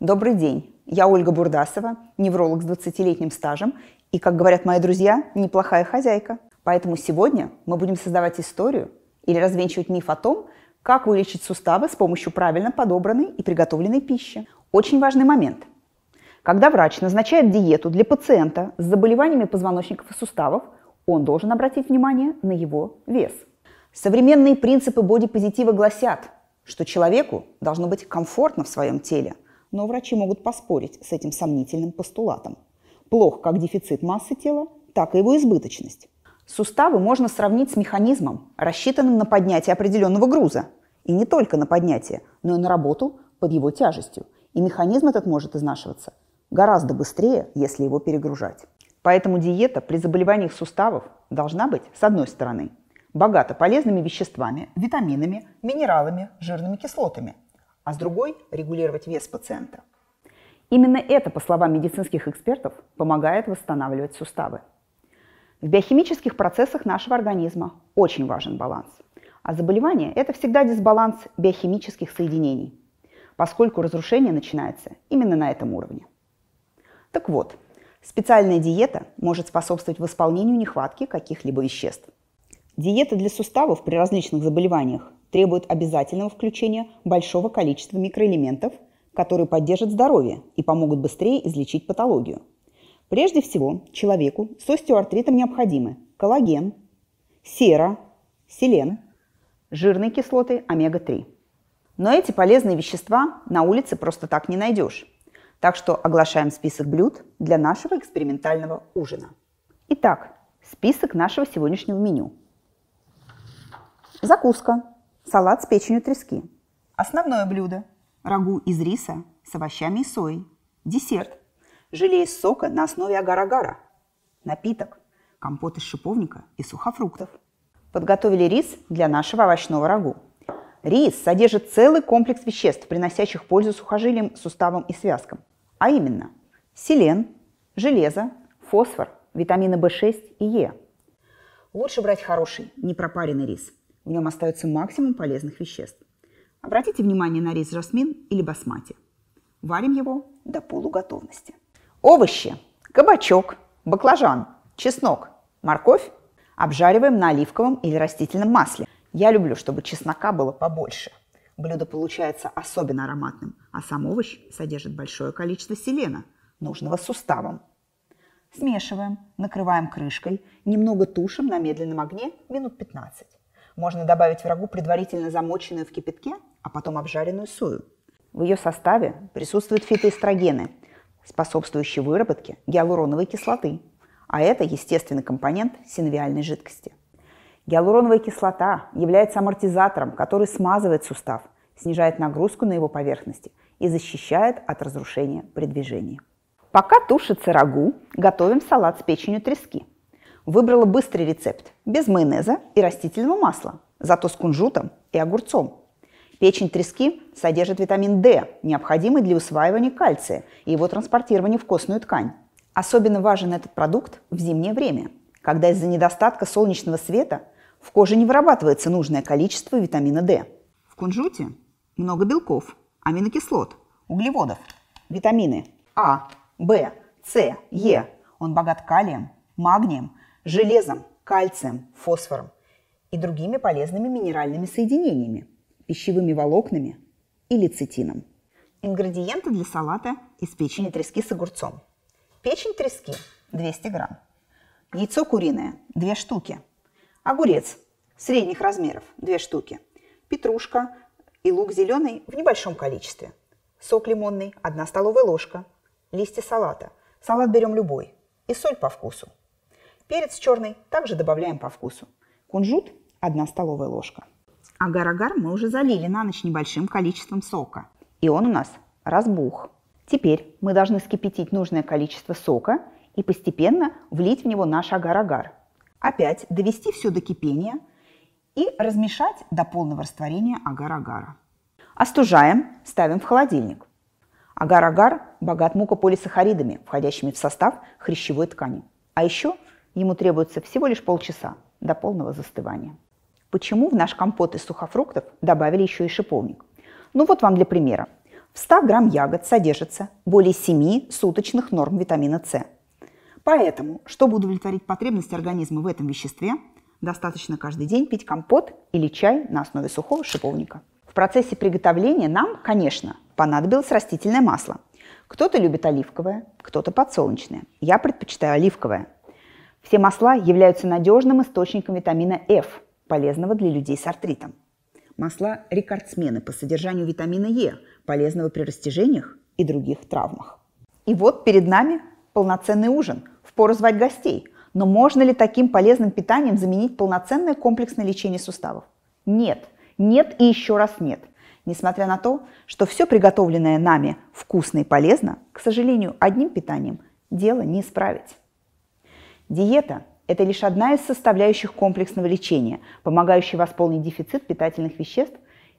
Добрый день. Я Ольга Бурдасова, невролог с 20-летним стажем и, как говорят мои друзья, неплохая хозяйка. Поэтому сегодня мы будем создавать историю или развенчивать миф о том, как вылечить суставы с помощью правильно подобранной и приготовленной пищи. Очень важный момент. Когда врач назначает диету для пациента с заболеваниями позвоночников и суставов, он должен обратить внимание на его вес. Современные принципы бодипозитива гласят, что человеку должно быть комфортно в своем теле, но врачи могут поспорить с этим сомнительным постулатом. Плох как дефицит массы тела, так и его избыточность. Суставы можно сравнить с механизмом, рассчитанным на поднятие определенного груза. И не только на поднятие, но и на работу под его тяжестью. И механизм этот может изнашиваться гораздо быстрее, если его перегружать. Поэтому диета при заболеваниях суставов должна быть, с одной стороны, богата полезными веществами, витаминами, минералами, жирными кислотами, а с другой – регулировать вес пациента. Именно это, по словам медицинских экспертов, помогает восстанавливать суставы. В биохимических процессах нашего организма очень важен баланс. А заболевание – это всегда дисбаланс биохимических соединений, поскольку разрушение начинается именно на этом уровне. Так вот, специальная диета может способствовать восполнению нехватки каких-либо веществ. Диета для суставов при различных заболеваниях требует обязательного включения большого количества микроэлементов, которые поддержат здоровье и помогут быстрее излечить патологию. Прежде всего, человеку с остеоартритом необходимы коллаген, сера, селен, жирные кислоты омега-3. Но эти полезные вещества на улице просто так не найдешь. Так что оглашаем список блюд для нашего экспериментального ужина. Итак, список нашего сегодняшнего меню. Закуска. Салат с печенью трески. Основное блюдо. Рагу из риса с овощами и соей. Десерт. Желе из сока на основе агар-агара. Напиток. Компот из шиповника и сухофруктов. Подготовили рис для нашего овощного рагу. Рис содержит целый комплекс веществ, приносящих пользу сухожилиям, суставам и связкам а именно селен, железо, фосфор, витамины В6 и Е. Лучше брать хороший, непропаренный рис. В нем остается максимум полезных веществ. Обратите внимание на рис жасмин или басмати. Варим его до полуготовности. Овощи. Кабачок, баклажан, чеснок, морковь обжариваем на оливковом или растительном масле. Я люблю, чтобы чеснока было побольше – Блюдо получается особенно ароматным, а сам овощ содержит большое количество селена, нужного суставам. Смешиваем, накрываем крышкой, немного тушим на медленном огне минут 15. Можно добавить врагу предварительно замоченную в кипятке, а потом обжаренную сою. В ее составе присутствуют фитоэстрогены, способствующие выработке гиалуроновой кислоты, а это естественный компонент синовиальной жидкости. Гиалуроновая кислота является амортизатором, который смазывает сустав, снижает нагрузку на его поверхности и защищает от разрушения при движении. Пока тушится рагу, готовим салат с печенью трески. Выбрала быстрый рецепт, без майонеза и растительного масла, зато с кунжутом и огурцом. Печень трески содержит витамин D, необходимый для усваивания кальция и его транспортирования в костную ткань. Особенно важен этот продукт в зимнее время, когда из-за недостатка солнечного света – в коже не вырабатывается нужное количество витамина D. В кунжуте много белков, аминокислот, углеводов, витамины А, В, С, Е. Он богат калием, магнием, железом, кальцием, фосфором и другими полезными минеральными соединениями, пищевыми волокнами и лецитином. Ингредиенты для салата из печени трески с огурцом. Печень трески 200 грамм. Яйцо куриное 2 штуки – Огурец средних размеров, две штуки. Петрушка и лук зеленый в небольшом количестве. Сок лимонный, одна столовая ложка. Листья салата. Салат берем любой. И соль по вкусу. Перец черный также добавляем по вкусу. Кунжут – одна столовая ложка. Агар-агар мы уже залили на ночь небольшим количеством сока. И он у нас разбух. Теперь мы должны скипятить нужное количество сока и постепенно влить в него наш агар-агар – Опять довести все до кипения и размешать до полного растворения агар-агара. Остужаем, ставим в холодильник. Агар-агар богат мукополисахаридами, входящими в состав хрящевой ткани. А еще ему требуется всего лишь полчаса до полного застывания. Почему в наш компот из сухофруктов добавили еще и шиповник? Ну вот вам для примера. В В 100 грамм ягод содержится более 7 суточных норм витамина С. Поэтому, чтобы удовлетворить потребность организма в этом веществе, достаточно каждый день пить компот или чай на основе сухого шиповника. В процессе приготовления нам, конечно, понадобилось растительное масло. Кто-то любит оливковое, кто-то подсолнечное. Я предпочитаю оливковое. Все масла являются надежным источником витамина F, полезного для людей с артритом. Масла – рекордсмены по содержанию витамина Е, полезного при растяжениях и других травмах. И вот перед нами полноценный ужин. Впору звать гостей. Но можно ли таким полезным питанием заменить полноценное комплексное лечение суставов? Нет. Нет и еще раз нет. Несмотря на то, что все приготовленное нами вкусно и полезно, к сожалению, одним питанием дело не исправить. Диета – это лишь одна из составляющих комплексного лечения, помогающая восполнить дефицит питательных веществ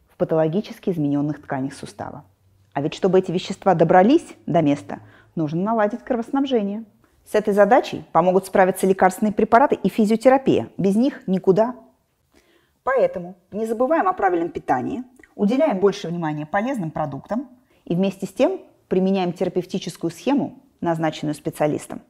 в патологически измененных тканях сустава. А ведь чтобы эти вещества добрались до места, нужно наладить кровоснабжение. С этой задачей помогут справиться лекарственные препараты и физиотерапия. Без них никуда. Поэтому не забываем о правильном питании, уделяем больше внимания полезным продуктам и вместе с тем применяем терапевтическую схему, назначенную специалистом.